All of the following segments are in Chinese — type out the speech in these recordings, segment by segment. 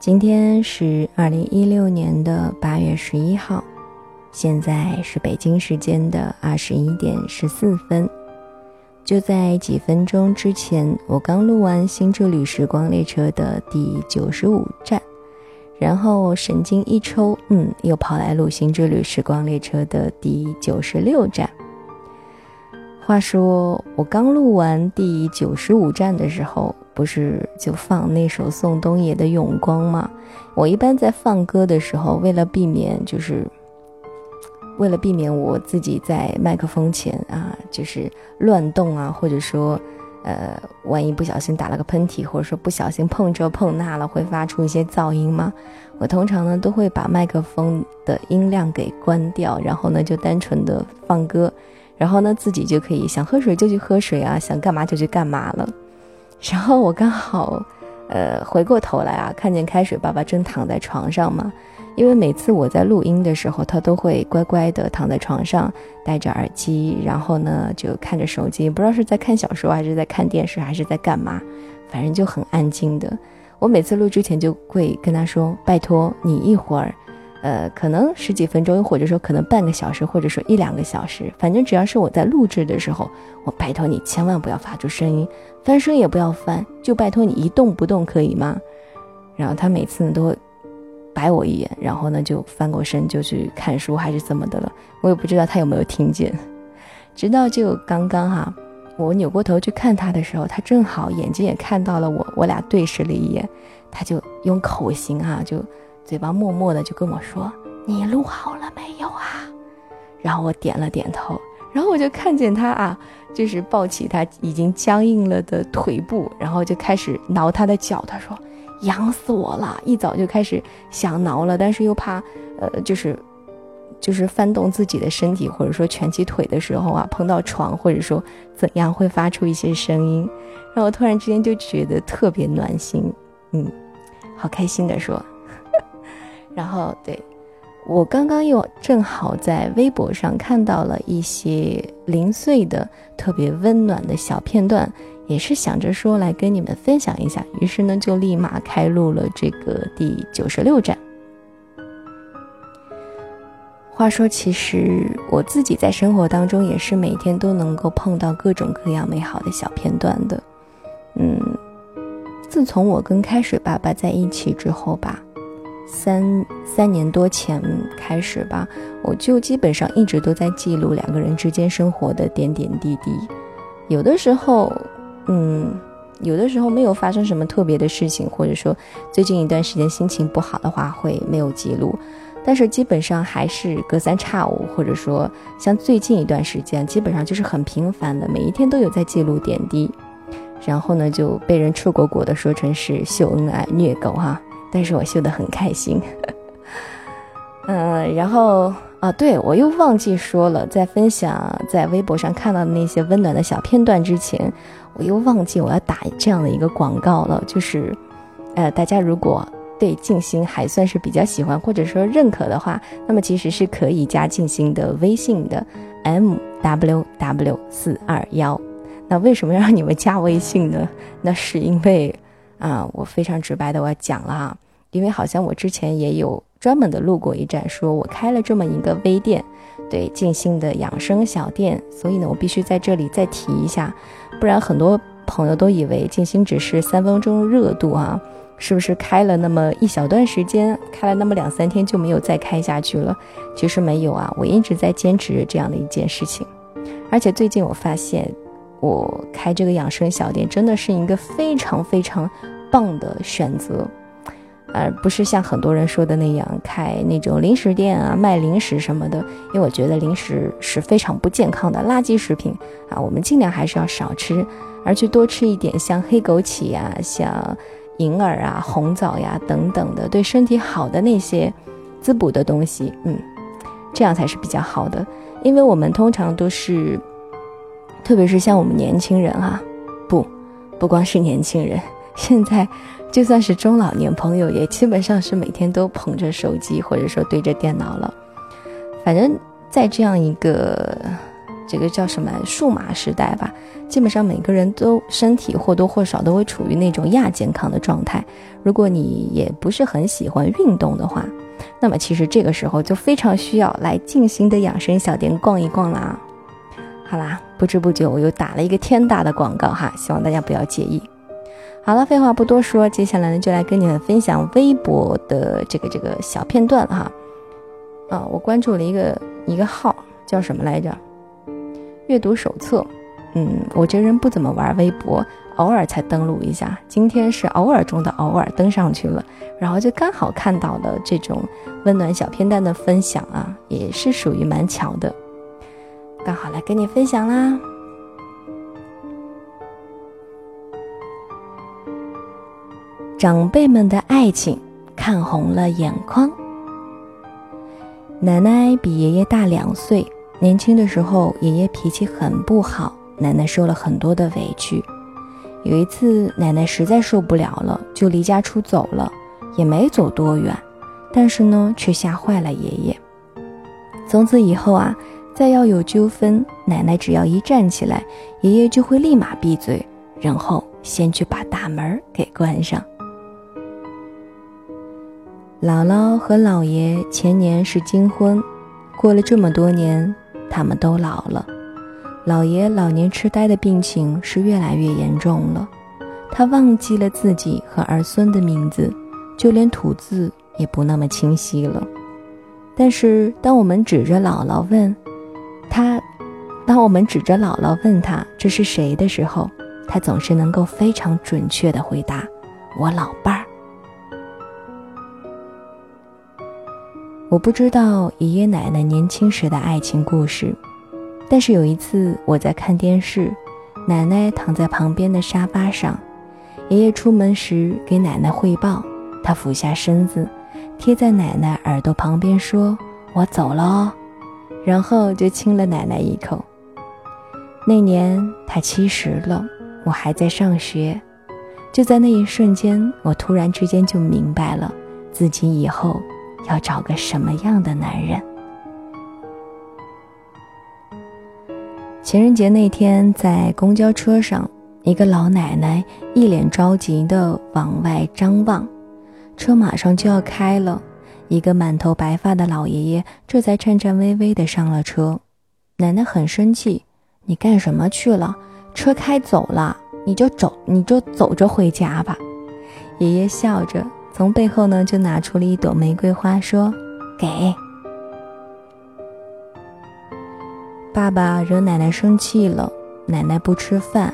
今天是二零一六年的八月十一号，现在是北京时间的二十一点十四分。就在几分钟之前，我刚录完《新之旅时光列车》的第九十五站，然后神经一抽，嗯，又跑来录《新之旅时光列车》的第九十六站。话说，我刚录完第九十五站的时候。不是就放那首宋冬野的《永光》吗？我一般在放歌的时候，为了避免，就是为了避免我自己在麦克风前啊，就是乱动啊，或者说，呃，万一不小心打了个喷嚏，或者说不小心碰这碰那了，会发出一些噪音吗？我通常呢都会把麦克风的音量给关掉，然后呢就单纯的放歌，然后呢自己就可以想喝水就去喝水啊，想干嘛就去干嘛了。然后我刚好，呃，回过头来啊，看见开水爸爸正躺在床上嘛。因为每次我在录音的时候，他都会乖乖的躺在床上，戴着耳机，然后呢就看着手机，不知道是在看小说还是在看电视还是在干嘛，反正就很安静的。我每次录之前就会跟他说：“拜托你一会儿。”呃，可能十几分钟，或者说可能半个小时，或者说一两个小时，反正只要是我在录制的时候，我拜托你千万不要发出声音，翻身也不要翻，就拜托你一动不动，可以吗？然后他每次呢都会白我一眼，然后呢就翻过身就去看书还是怎么的了，我也不知道他有没有听见。直到就刚刚哈，我扭过头去看他的时候，他正好眼睛也看到了我，我俩对视了一眼，他就用口型哈就。嘴巴默默的就跟我说：“你录好了没有啊？”然后我点了点头，然后我就看见他啊，就是抱起他已经僵硬了的腿部，然后就开始挠他的脚。他说：“痒死我了！”一早就开始想挠了，但是又怕，呃，就是就是翻动自己的身体，或者说蜷起腿的时候啊，碰到床，或者说怎样会发出一些声音。然后突然之间就觉得特别暖心，嗯，好开心的说。然后，对我刚刚又正好在微博上看到了一些零碎的、特别温暖的小片段，也是想着说来跟你们分享一下，于是呢就立马开录了这个第九十六站。话说，其实我自己在生活当中也是每天都能够碰到各种各样美好的小片段的。嗯，自从我跟开水爸爸在一起之后吧。三三年多前开始吧，我就基本上一直都在记录两个人之间生活的点点滴滴。有的时候，嗯，有的时候没有发生什么特别的事情，或者说最近一段时间心情不好的话，会没有记录。但是基本上还是隔三差五，或者说像最近一段时间，基本上就是很频繁的，每一天都有在记录点滴。然后呢，就被人出果果的说成是秀恩爱、虐狗哈。但是我秀得很开心，嗯，然后啊，对我又忘记说了，在分享在微博上看到的那些温暖的小片段之前，我又忘记我要打这样的一个广告了，就是，呃，大家如果对静心还算是比较喜欢或者说认可的话，那么其实是可以加静心的微信的 m w w 四二幺。那为什么让你们加微信呢？那是因为。啊，我非常直白的我要讲了哈，因为好像我之前也有专门的录过一站，说我开了这么一个微店，对静心的养生小店，所以呢，我必须在这里再提一下，不然很多朋友都以为静心只是三分钟热度啊，是不是开了那么一小段时间，开了那么两三天就没有再开下去了？其实没有啊，我一直在坚持这样的一件事情，而且最近我发现。我开这个养生小店真的是一个非常非常棒的选择，而不是像很多人说的那样开那种零食店啊，卖零食什么的。因为我觉得零食是非常不健康的垃圾食品啊，我们尽量还是要少吃，而去多吃一点像黑枸杞呀、像银耳啊、红枣呀等等的对身体好的那些滋补的东西，嗯，这样才是比较好的。因为我们通常都是。特别是像我们年轻人啊，不，不光是年轻人，现在就算是中老年朋友，也基本上是每天都捧着手机或者说对着电脑了。反正，在这样一个这个叫什么数码时代吧，基本上每个人都身体或多或少都会处于那种亚健康的状态。如果你也不是很喜欢运动的话，那么其实这个时候就非常需要来静心的养生小店逛一逛啦。好啦，不知不觉我又打了一个天大的广告哈，希望大家不要介意。好了，废话不多说，接下来呢就来跟你们分享微博的这个这个小片段哈。啊，我关注了一个一个号，叫什么来着？阅读手册。嗯，我这人不怎么玩微博，偶尔才登录一下。今天是偶尔中的偶尔登上去了，然后就刚好看到了这种温暖小片段的分享啊，也是属于蛮巧的，刚好来跟你分享啦。长辈们的爱情看红了眼眶。奶奶比爷爷大两岁，年轻的时候爷爷脾气很不好，奶奶受了很多的委屈。有一次，奶奶实在受不了了，就离家出走了，也没走多远，但是呢，却吓坏了爷爷。从此以后啊，再要有纠纷，奶奶只要一站起来，爷爷就会立马闭嘴，然后先去把大门给关上。姥姥和姥爷前年是金婚，过了这么多年，他们都老了。姥爷老年痴呆的病情是越来越严重了，他忘记了自己和儿孙的名字，就连吐字也不那么清晰了。但是，当我们指着姥姥问，当我们指着姥姥问他这是谁的时候，他总是能够非常准确地回答：“我老伴儿。”我不知道爷爷奶奶年轻时的爱情故事，但是有一次我在看电视，奶奶躺在旁边的沙发上，爷爷出门时给奶奶汇报，他俯下身子，贴在奶奶耳朵旁边说：“我走了哦。”然后就亲了奶奶一口。那年他七十了，我还在上学，就在那一瞬间，我突然之间就明白了自己以后。要找个什么样的男人？情人节那天，在公交车上，一个老奶奶一脸着急地往外张望，车马上就要开了，一个满头白发的老爷爷这才颤颤巍巍地上了车。奶奶很生气：“你干什么去了？车开走了，你就走，你就走着回家吧。”爷爷笑着。从背后呢，就拿出了一朵玫瑰花，说：“给爸爸惹奶奶生气了，奶奶不吃饭，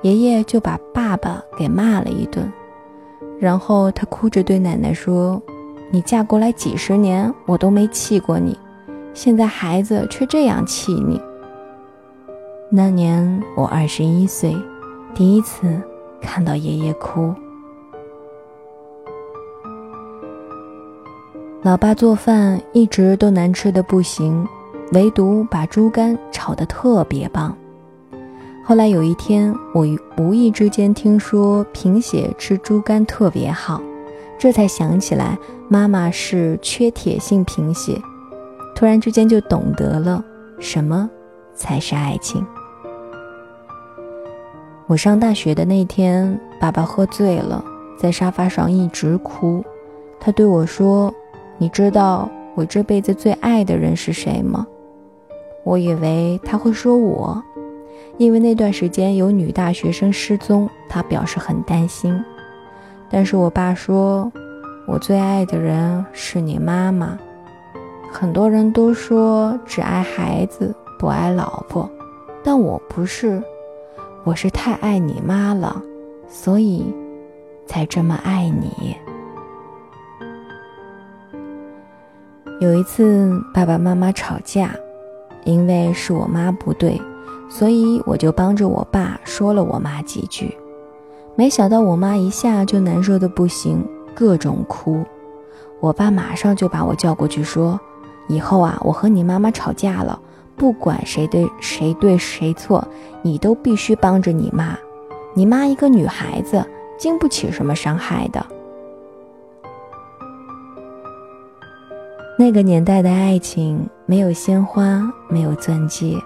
爷爷就把爸爸给骂了一顿。然后他哭着对奶奶说：‘你嫁过来几十年，我都没气过你，现在孩子却这样气你。’那年我二十一岁，第一次看到爷爷哭。”老爸做饭一直都难吃的不行，唯独把猪肝炒得特别棒。后来有一天，我无意之间听说贫血吃猪肝特别好，这才想起来妈妈是缺铁性贫血。突然之间就懂得了什么才是爱情。我上大学的那天，爸爸喝醉了，在沙发上一直哭，他对我说。你知道我这辈子最爱的人是谁吗？我以为他会说我，因为那段时间有女大学生失踪，他表示很担心。但是我爸说，我最爱的人是你妈妈。很多人都说只爱孩子不爱老婆，但我不是，我是太爱你妈了，所以才这么爱你。有一次，爸爸妈妈吵架，因为是我妈不对，所以我就帮着我爸说了我妈几句。没想到我妈一下就难受的不行，各种哭。我爸马上就把我叫过去说：“以后啊，我和你妈妈吵架了，不管谁对谁对谁错，你都必须帮着你妈。你妈一个女孩子，经不起什么伤害的。”那个年代的爱情没有鲜花，没有钻戒，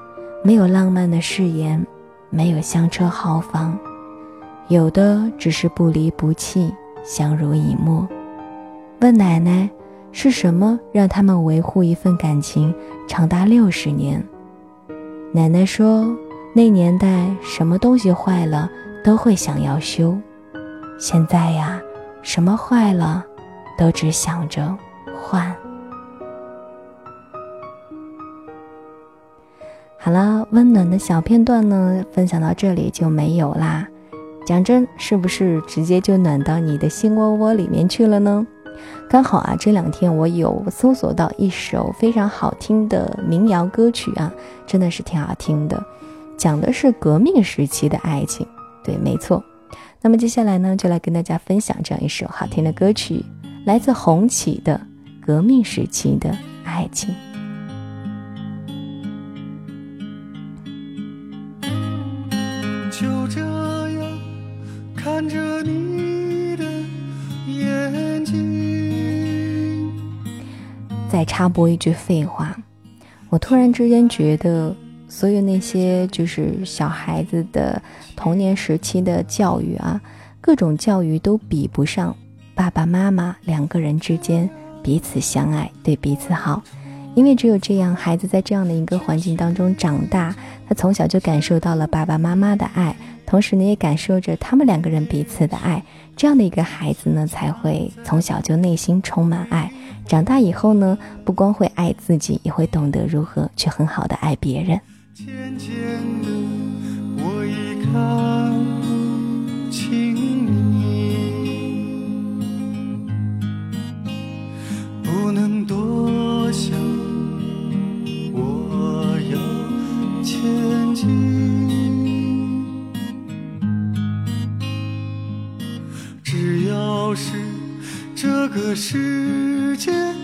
没有浪漫的誓言，没有香车豪房，有的只是不离不弃，相濡以沫。问奶奶，是什么让他们维护一份感情长达六十年？奶奶说，那年代什么东西坏了都会想要修，现在呀，什么坏了，都只想着换。好了，温暖的小片段呢，分享到这里就没有啦。讲真，是不是直接就暖到你的心窝窝里面去了呢？刚好啊，这两天我有搜索到一首非常好听的民谣歌曲啊，真的是挺好听的，讲的是革命时期的爱情。对，没错。那么接下来呢，就来跟大家分享这样一首好听的歌曲，来自红旗的《革命时期的爱情》。再插播一句废话，我突然之间觉得，所有那些就是小孩子的童年时期的教育啊，各种教育都比不上爸爸妈妈两个人之间彼此相爱，对彼此好。因为只有这样，孩子在这样的一个环境当中长大，他从小就感受到了爸爸妈妈的爱，同时呢也感受着他们两个人彼此的爱。这样的一个孩子呢，才会从小就内心充满爱，长大以后呢，不光会爱自己，也会懂得如何去很好的爱别人。渐渐的，我已看不清你，不能多想，我要前进。只要是这个世切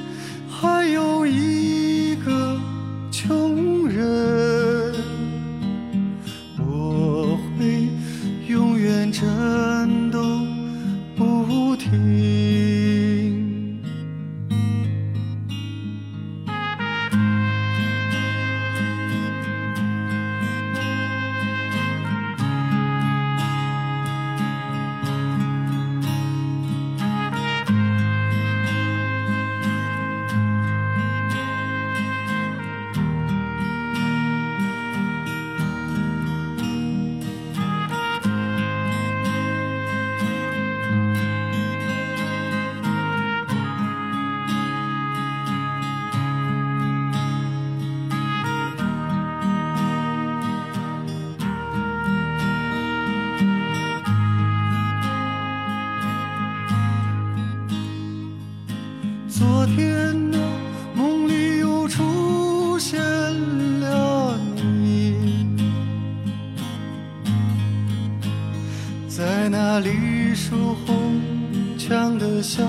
墙的下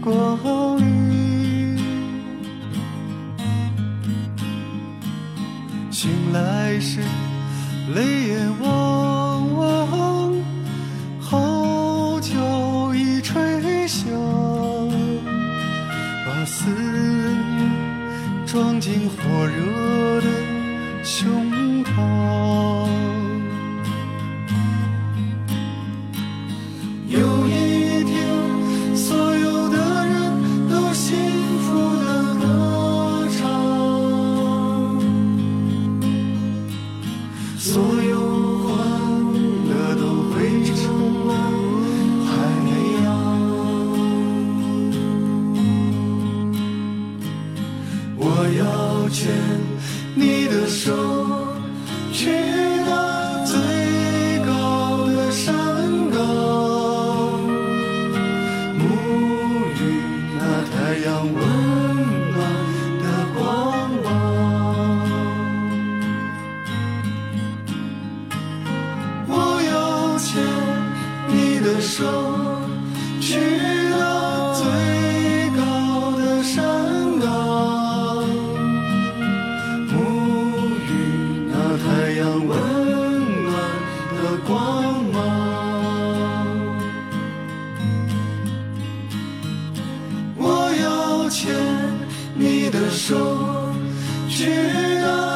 光里，醒来时泪眼汪汪，号角已吹响。把思念装进火热的牵你的手，去到。